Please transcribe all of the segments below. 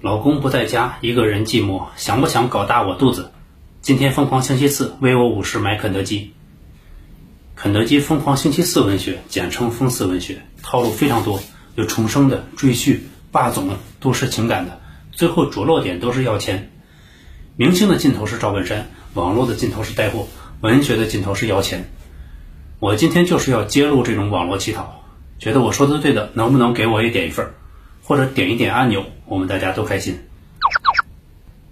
老公不在家，一个人寂寞，想不想搞大我肚子？今天疯狂星期四，微我五十买肯德基。肯德基疯狂星期四文学，简称疯四文学，套路非常多，有重生的、赘婿、霸总，都是情感的，最后着落点都是要钱。明星的尽头是赵本山，网络的尽头是带货，文学的尽头是要钱。我今天就是要揭露这种网络乞讨，觉得我说的对的，能不能给我也点一份，或者点一点按钮，我们大家都开心。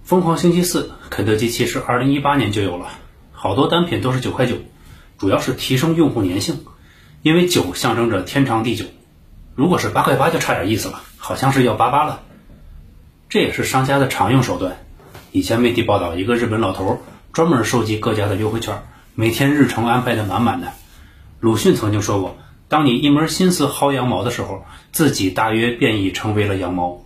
疯狂星期四，肯德基其实二零一八年就有了，好多单品都是九块九，主要是提升用户粘性，因为九象征着天长地久。如果是八块八就差点意思了，好像是要八八了。这也是商家的常用手段。以前媒体报道，一个日本老头专门收集各家的优惠券，每天日程安排的满满的。鲁迅曾经说过：“当你一门心思薅羊毛的时候，自己大约便已成为了羊毛。”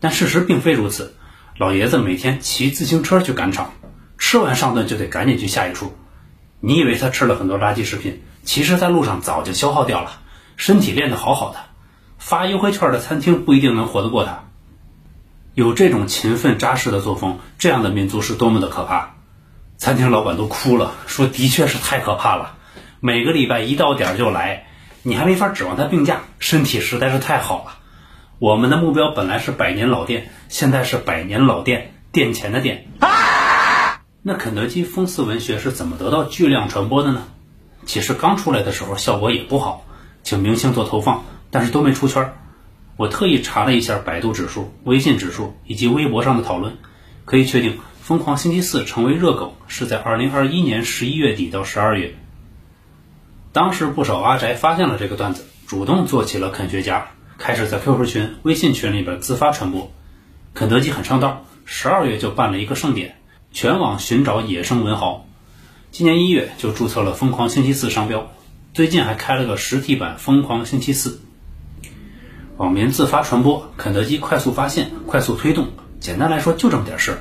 但事实并非如此。老爷子每天骑自行车去赶场，吃完上顿就得赶紧去下一处。你以为他吃了很多垃圾食品，其实在路上早就消耗掉了，身体练得好好的。发优惠券的餐厅不一定能活得过他。有这种勤奋扎实的作风，这样的民族是多么的可怕！餐厅老板都哭了，说：“的确是太可怕了。”每个礼拜一到点就来，你还没法指望他病假，身体实在是太好了。我们的目标本来是百年老店，现在是百年老店店前的店。那肯德基风四文学是怎么得到巨量传播的呢？其实刚出来的时候效果也不好，请明星做投放，但是都没出圈。我特意查了一下百度指数、微信指数以及微博上的讨论，可以确定，疯狂星期四成为热梗是在二零二一年十一月底到十二月。当时不少阿宅发现了这个段子，主动做起了肯学家，开始在 QQ 群、微信群里边自发传播。肯德基很上道，十二月就办了一个盛典，全网寻找野生文豪。今年一月就注册了“疯狂星期四”商标，最近还开了个实体版“疯狂星期四”。网民自发传播，肯德基快速发现、快速推动。简单来说，就这么点事儿。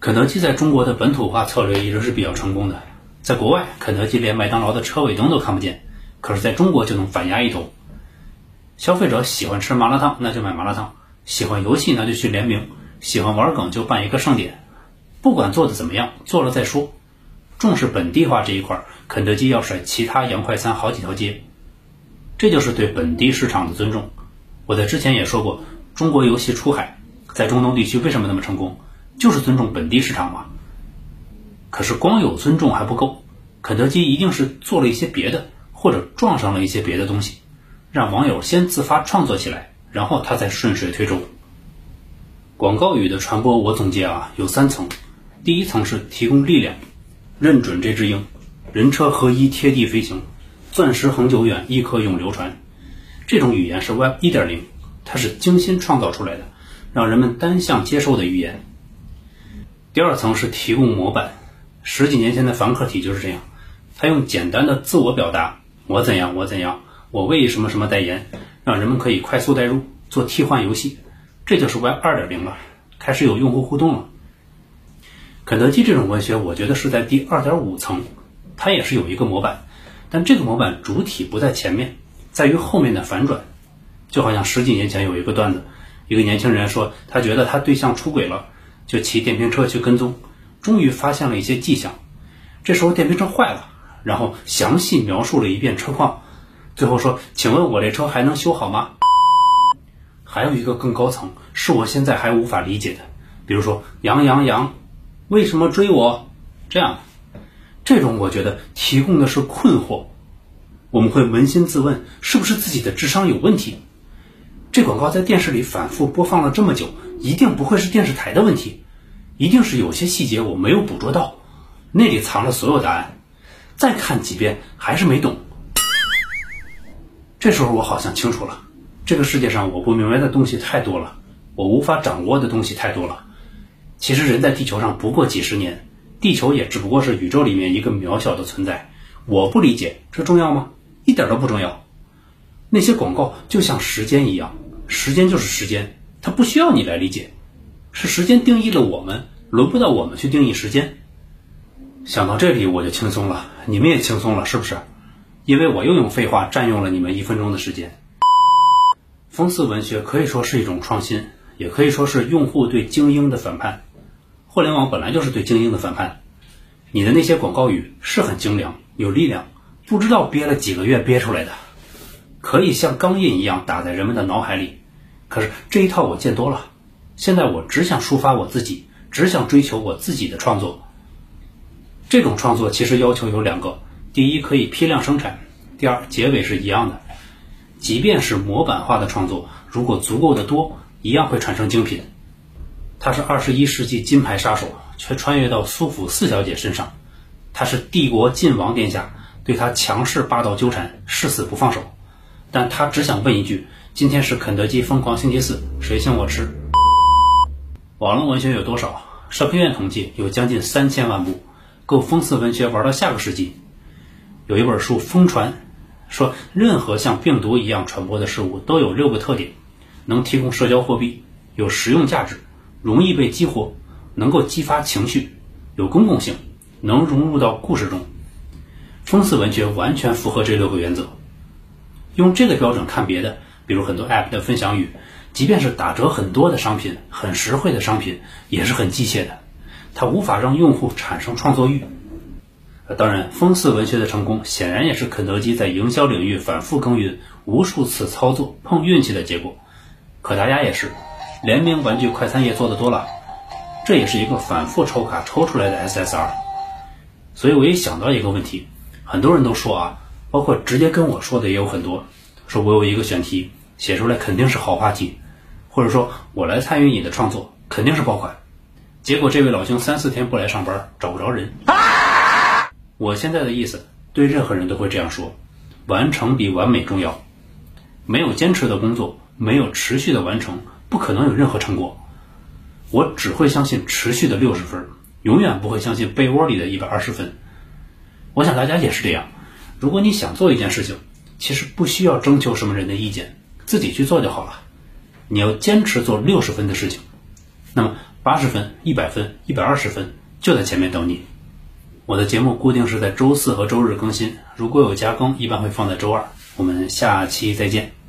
肯德基在中国的本土化策略一直是比较成功的。在国外，肯德基连麦当劳的车尾灯都看不见，可是在中国就能反压一头。消费者喜欢吃麻辣烫，那就买麻辣烫；喜欢游戏，那就去联名；喜欢玩梗，就办一个盛典。不管做的怎么样，做了再说。重视本地化这一块，肯德基要甩其他洋快餐好几条街。这就是对本地市场的尊重。我在之前也说过，中国游戏出海，在中东地区为什么那么成功，就是尊重本地市场嘛。可是光有尊重还不够，肯德基一定是做了一些别的，或者撞上了一些别的东西，让网友先自发创作起来，然后他再顺水推舟。广告语的传播，我总结啊有三层，第一层是提供力量，认准这只鹰，人车合一，贴地飞行，钻石恒久远，一颗永流传。这种语言是 Web 一点零，它是精心创造出来的，让人们单向接受的语言。第二层是提供模板。十几年前的凡客体就是这样，他用简单的自我表达，我怎样，我怎样，我为什么什么代言，让人们可以快速代入，做替换游戏，这就是 Web 二点零了，开始有用户互动了。肯德基这种文学，我觉得是在第二点五层，它也是有一个模板，但这个模板主体不在前面，在于后面的反转。就好像十几年前有一个段子，一个年轻人说他觉得他对象出轨了，就骑电瓶车去跟踪。终于发现了一些迹象，这时候电瓶车坏了，然后详细描述了一遍车况，最后说：“请问我这车还能修好吗？”还有一个更高层，是我现在还无法理解的，比如说“杨杨杨，为什么追我？”这样，这种我觉得提供的是困惑，我们会扪心自问，是不是自己的智商有问题？这广告在电视里反复播放了这么久，一定不会是电视台的问题。一定是有些细节我没有捕捉到，那里藏着所有答案。再看几遍还是没懂。这时候我好像清楚了，这个世界上我不明白的东西太多了，我无法掌握的东西太多了。其实人在地球上不过几十年，地球也只不过是宇宙里面一个渺小的存在。我不理解，这重要吗？一点都不重要。那些广告就像时间一样，时间就是时间，它不需要你来理解。是时间定义了我们，轮不到我们去定义时间。想到这里我就轻松了，你们也轻松了，是不是？因为我又用废话占用了你们一分钟的时间。风刺文学可以说是一种创新，也可以说是用户对精英的反叛。互联网本来就是对精英的反叛。你的那些广告语是很精良、有力量，不知道憋了几个月憋出来的，可以像钢印一样打在人们的脑海里。可是这一套我见多了，现在我只想抒发我自己，只想追求我自己的创作。这种创作其实要求有两个：第一，可以批量生产；第二，结尾是一样的。即便是模板化的创作，如果足够的多，一样会产生精品。他是二十一世纪金牌杀手，却穿越到苏府四小姐身上。他是帝国晋王殿下，对他强势霸道纠缠，誓死不放手。但他只想问一句：今天是肯德基疯狂星期四，谁请我吃？网络文学有多少？社科院统计有将近三千万部，够讽刺文学玩到下个世纪。有一本书疯传，说任何像病毒一样传播的事物都有六个特点：能提供社交货币，有实用价值。容易被激活，能够激发情绪，有公共性，能融入到故事中。讽刺文学完全符合这六个原则。用这个标准看别的，比如很多 App 的分享语，即便是打折很多的商品，很实惠的商品，也是很机械的，它无法让用户产生创作欲。当然，讽刺文学的成功，显然也是肯德基在营销领域反复耕耘、无数次操作碰运气的结果。可达鸭也是。联名玩具快餐业做的多了，这也是一个反复抽卡抽出来的 SSR。所以我也想到一个问题，很多人都说啊，包括直接跟我说的也有很多，说我有一个选题写出来肯定是好话题，或者说我来参与你的创作肯定是爆款。结果这位老兄三四天不来上班，找不着人。我现在的意思，对任何人都会这样说：完成比完美重要。没有坚持的工作，没有持续的完成。不可能有任何成果，我只会相信持续的六十分，永远不会相信被窝里的一百二十分。我想大家也是这样。如果你想做一件事情，其实不需要征求什么人的意见，自己去做就好了。你要坚持做六十分的事情，那么八十分、一百分、一百二十分就在前面等你。我的节目固定是在周四和周日更新，如果有加更，一般会放在周二。我们下期再见。